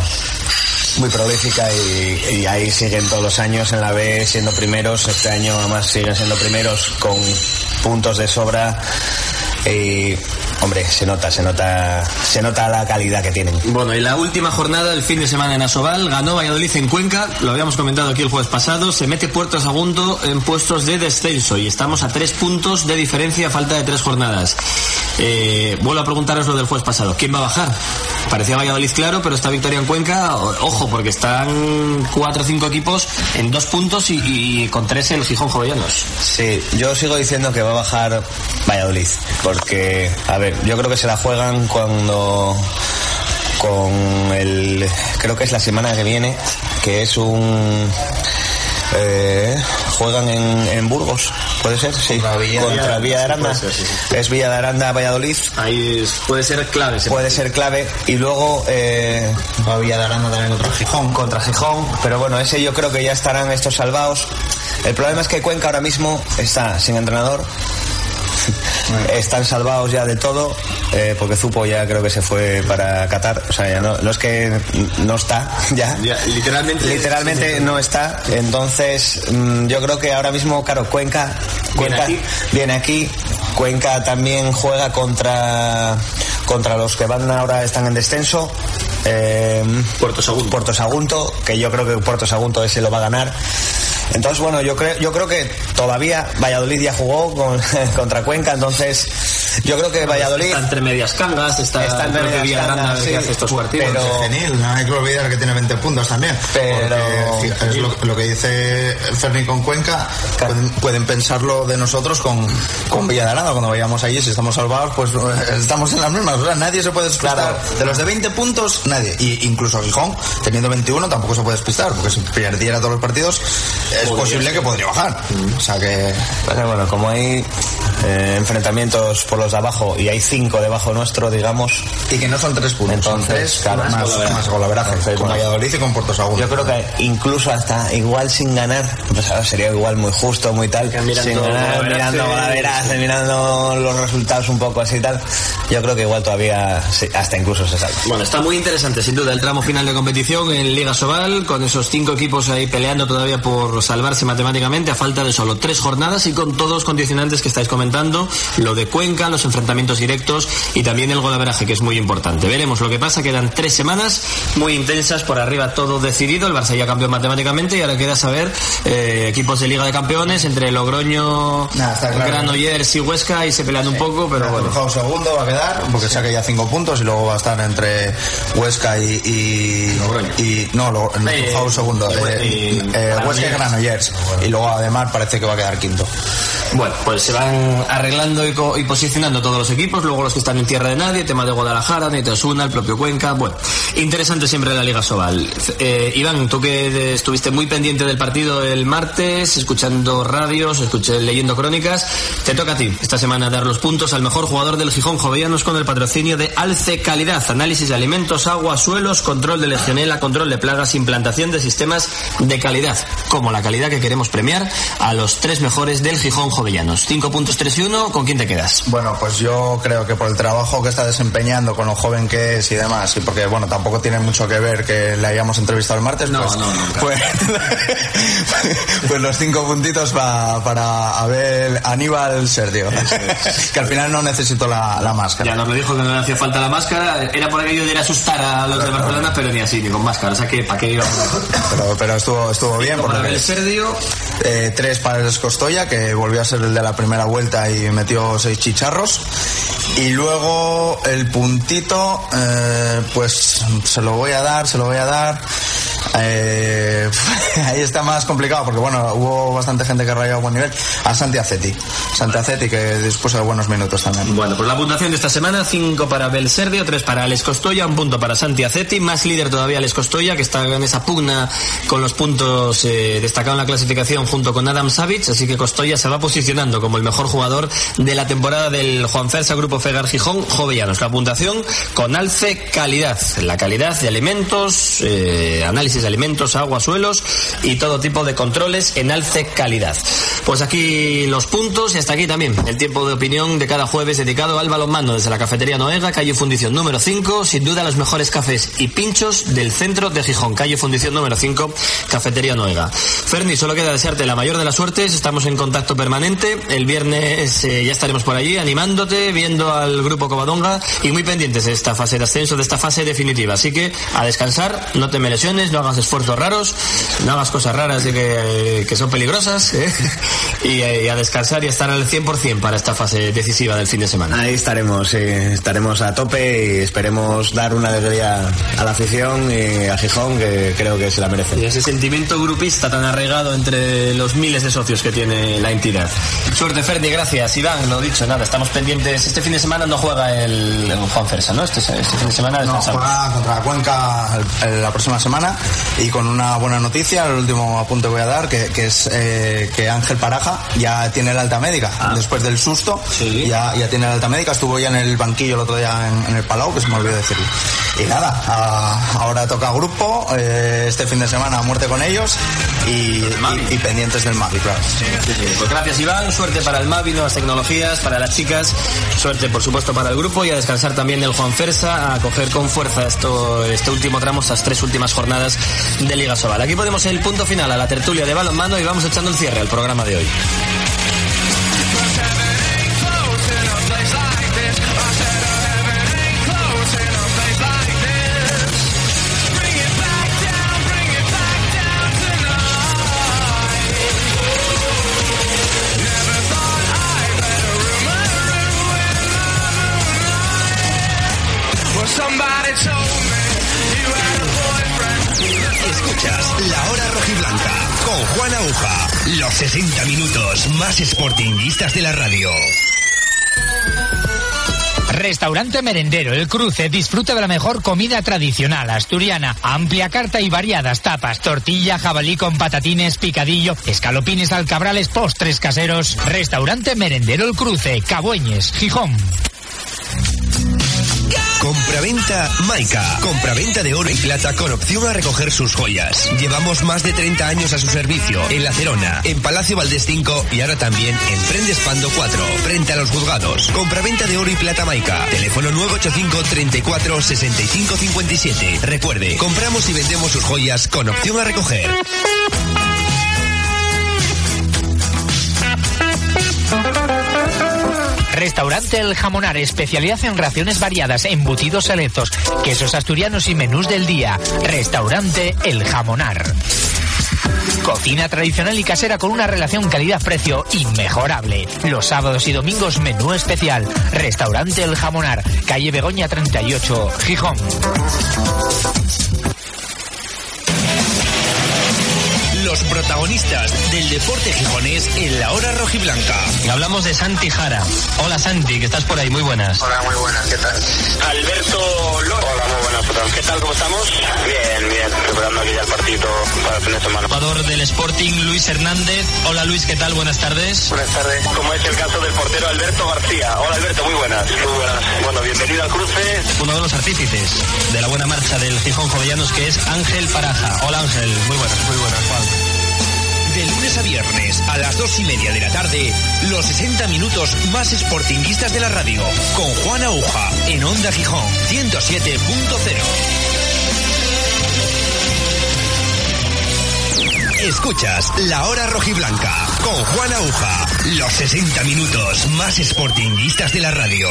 muy prolífica y, y ahí siguen todos los años en la B siendo primeros. Este año además siguen siendo primeros con puntos de sobra. Y hombre, se nota, se nota, se nota la calidad que tienen. Bueno, y la última jornada del fin de semana en Asobal ganó Valladolid en Cuenca, lo habíamos comentado aquí el jueves pasado, se mete Puerto Sagunto en puestos de descenso y estamos a tres puntos de diferencia a falta de tres jornadas. Eh, vuelvo a preguntaros lo del jueves pasado, ¿quién va a bajar? Parecía Valladolid claro, pero esta victoria en Cuenca, ojo, porque están cuatro o cinco equipos en dos puntos y, y con tres el Gijón Jovellanos. Sí, yo sigo diciendo que va a bajar Valladolid, porque, a ver, yo creo que se la juegan cuando con el, creo que es la semana que viene, que es un, eh, juegan en, en Burgos, puede ser, sí, contra Villa de Aranda, Puede ser, sí, sí. es Villa de Aranda, Valladolid, Ahí es- puede ser clave. puede ser clave, y luego eh, Va Villa de Aranda también contra Gijón. contra Gijón, pero bueno, ese yo creo que ya estarán estos salvados. El problema es que Cuenca ahora mismo está sin entrenador. Están salvados ya de todo, eh, porque Zupo ya creo que se fue para Qatar. O sea, ya no, no es que no está, ya. Ya, literalmente. Literalmente no está. Entonces, mm, yo creo que ahora mismo, claro, Cuenca, Cuenca aquí. viene aquí. Cuenca también juega contra, contra los que van ahora, están en descenso. Eh, Puerto Sagunto. Puerto Sagunto, que yo creo que Puerto Sagunto ese lo va a ganar. Entonces, bueno, yo creo, yo creo que todavía Valladolid ya jugó con- contra Cuenca, entonces yo creo que Valladolid Está entre medias cangas, está, Está entre medias Villa de Aranda cangas, que sí, hace estos partidos. pero- Genil, no hay que olvidar que tiene 20 puntos también. Pero- Porque, es lo, lo que dice Ferni con Cuenca, pueden, pueden pensarlo de nosotros con, con Villa de Aranda. Cuando vayamos allí, si estamos salvados, pues estamos en las mismas. O sea, nadie se puede despistar. Claro. De los de 20 puntos, nadie. Y incluso Gijón, teniendo 21, tampoco se puede despistar, porque si perdiera todos los partidos, es posible que podría bajar. O sea que. Pero bueno, como hay eh, enfrentamientos por los abajo y hay cinco debajo nuestro, digamos, Y que no son tres puntos, Entonces, son tres claro, más, más golaveraje, Entonces, con. Valladolid y con Puerto Sagunto. yo creo que incluso hasta igual sin ganar, pues ahora sería igual muy justo, muy tal, mirando sin ganar, mirando golaveraje, mirando los resultados un poco así y tal, yo creo que igual todavía hasta incluso se salva. Bueno, está muy interesante, sin duda, el tramo final de competición en Liga Sobal, con esos cinco equipos ahí peleando todavía por salvarse matemáticamente, a falta de solo tres jornadas y con todos los condicionantes que estáis comentando, lo de Cuenca, los enfrentamientos directos y también el golaveraje, que es muy importante. Veremos lo que pasa, quedan tres semanas muy intensas, por arriba todo decidido, el Barça ya campeón matemáticamente y ahora queda saber eh, equipos de Liga de Campeones entre Logroño, Nah, está claro. Granollers y Huesca y se peleando un poco, pero bueno. Trabajado segundo va a quedar porque saca ya cinco puntos y luego va a estar entre Huesca y, y, Logroño. y no lo, Eh, Trabajado segundo y- eh, y- eh, Huesca y Granollers. Y luego además parece que va a quedar quinto. Bueno, pues se van arreglando y posicionando todos los equipos, luego los que están en tierra de nadie, tema de Guadalajara, Osuna, el propio Cuenca. Bueno, interesante siempre la Liga Sobal. Eh, Iván, tú que estuviste muy pendiente del partido el martes, escuchando radios, escuché, leyendo crónicas, te toca a ti esta semana dar los puntos al mejor jugador del Gijón Jovellanos con el patrocinio de Alce Calidad, análisis de alimentos, agua, suelos, control de legionela, control de plagas, implantación de sistemas de calidad, como la calidad que queremos premiar a los tres mejores del Gijón Jovellanos. Cinco puntos, tres y uno, ¿con quién te quedas? Bueno, pues yo creo que por el trabajo que está desempeñando con lo joven que es y demás, y porque bueno, tampoco tiene mucho que ver que le hayamos entrevistado el martes, pues, pues, pues los cinco puntitos pa- para Abel Aníbal Sergio, que al final no necesito la, la máscara. Ya nos lo dijo que no le hacía falta la máscara, era por aquello de ir a asustar a los de Barcelona, pero ni así, ni con máscara, o sea que, ¿para qué iba? Pero, pero estuvo, estuvo bien. Cinco por lo para Abel. Sergio. Eh, tres para el Costoya, que volvió a ser el de la primera vuelta y metió seis chicharros. Y luego el puntito, eh, pues se lo voy a dar, se lo voy a dar. Eh, ahí está más complicado porque bueno, hubo bastante gente que rayó a buen nivel. A Santi Acetti. Santi Acetti que dispuso de buenos minutos también. Bueno, pues la puntuación de esta semana, 5 para Abel Sergio, 3 para Alex Costoya, un punto para Santi Acetti, más líder todavía Alex Costoya, que está en esa pugna con los puntos eh, destacado en la clasificación junto con Adam Savic, así que Costoya se va posicionando como el mejor jugador de la temporada del Juan Fersa Grupo Fegar Gijón Jovellanos. La puntuación con alce calidad, la calidad de alimentos, eh, análisis de alimentos, agua, suelos y todo tipo de controles en alce calidad. Pues aquí los puntos y hasta aquí también el tiempo de opinión de cada jueves dedicado al balonmano desde la cafetería Noega, calle Fundición número 5, sin duda los mejores cafés y pinchos del centro de Gijón, calle Fundición número 5, cafetería Noega. Ferni, solo queda desearte la mayor de las suertes, estamos en contacto permanente, el viernes eh, ya estaremos por allí animándote, viendo al grupo Covadonga y muy pendientes de esta fase de ascenso, de esta fase definitiva. Así que a descansar, no te me lesiones, no hagas esfuerzos raros, no hagas cosas raras de que, que son peligrosas ¿eh? y, eh, y a descansar y a estar al 100% para esta fase decisiva del fin de semana. Ahí estaremos, sí, estaremos a tope y esperemos dar una alegría a la afición y a Gijón, que creo que se la merece. Y ese sentimiento grupista tan arraigado entre los miles de socios que tiene la entidad. Suerte, Ferdi, gracias. Iván, lo dicho, nada, estamos pendientes. Este fin de semana no juega el, el Juan Fersa, ¿no? Este, este fin de semana No, descansamos. juega contra Cuenca el- el- la próxima semana y con una buena noticia, el último apunte voy a dar, que, que es eh, que Ángel Paraja ya tiene el alta médica. Después del susto, ya, ya tiene el alta médica. Estuvo ya en el banquillo el otro día en, en el Palau, que se me olvidó decirlo. Y nada, a- ahora toca grupo, eh, este fin de semana a muerte con ellos y, y- y pendientes del Mavi, claro. Pues gracias Iván, suerte para el Mavi, nuevas tecnologías, para las chicas, suerte por supuesto para el grupo y a descansar también el Juan Fersa, a coger con fuerza esto, este último tramo, estas tres últimas jornadas de Liga Sobal. Aquí ponemos el punto final a la tertulia de balonmano y vamos echando el cierre al programa de hoy. 60 minutos más sportinguistas de la radio. Restaurante Merendero El Cruce disfruta de la mejor comida tradicional asturiana. Amplia carta y variadas tapas, tortilla, jabalí con patatines, picadillo, escalopines, alcabrales, postres caseros. Restaurante Merendero El Cruce, Cabueñes, Gijón. Compraventa Maica. Compraventa de oro y plata con opción a recoger sus joyas. Llevamos más de 30 años a su servicio. En La Cerona, en Palacio Valdés 5 y ahora también en Prendes Pando 4. Frente a los juzgados. Compraventa de oro y plata Maica. Teléfono 985 34 65 57. Recuerde, compramos y vendemos sus joyas con opción a recoger. Restaurante El Jamonar, especialidad en raciones variadas, embutidos selectos, quesos asturianos y menús del día. Restaurante El Jamonar. Cocina tradicional y casera con una relación calidad-precio inmejorable. Los sábados y domingos menú especial. Restaurante El Jamonar, calle Begoña 38, Gijón. Protagonistas del deporte gijonés en la hora rojiblanca. Hablamos de Santi Jara. Hola Santi, que estás por ahí, muy buenas. Hola, muy buenas, ¿qué tal? Alberto Loro. Hola, muy buenas, ¿qué tal? ¿Qué tal, cómo estamos? Bien, bien, preparando aquí ya el partido para el fin de semana. Jugador del Sporting, Luis Hernández. Hola Luis, ¿qué tal? Buenas tardes. Buenas tardes. Como es el caso del portero Alberto García. Hola, Alberto, muy buenas. Muy buenas. Bueno, bienvenido al cruce. Uno de los artífices de la buena marcha del Gijón Jovellanos, que es Ángel Paraja. Hola Ángel, muy buenas, muy buenas, Juan. De lunes a viernes a las dos y media de la tarde, los 60 minutos más sportinguistas de la radio, con Juan Aguja, en Onda Gijón, 107.0. Escuchas La Hora Rojiblanca con Juan Aguja. Los 60 minutos más sportinguistas de la radio.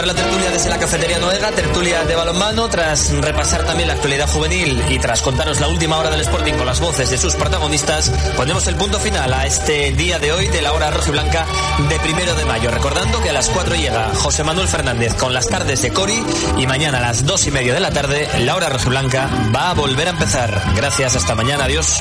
Escuchar la tertulia desde la cafetería Noega, tertulia de balonmano, tras repasar también la actualidad juvenil y tras contaros la última hora del Sporting con las voces de sus protagonistas, ponemos el punto final a este día de hoy de la hora roja y blanca de primero de mayo. Recordando que a las 4 llega José Manuel Fernández con las tardes de Cori y mañana a las 2 y media de la tarde la hora roja y blanca va a volver a empezar. Gracias, hasta mañana, adiós.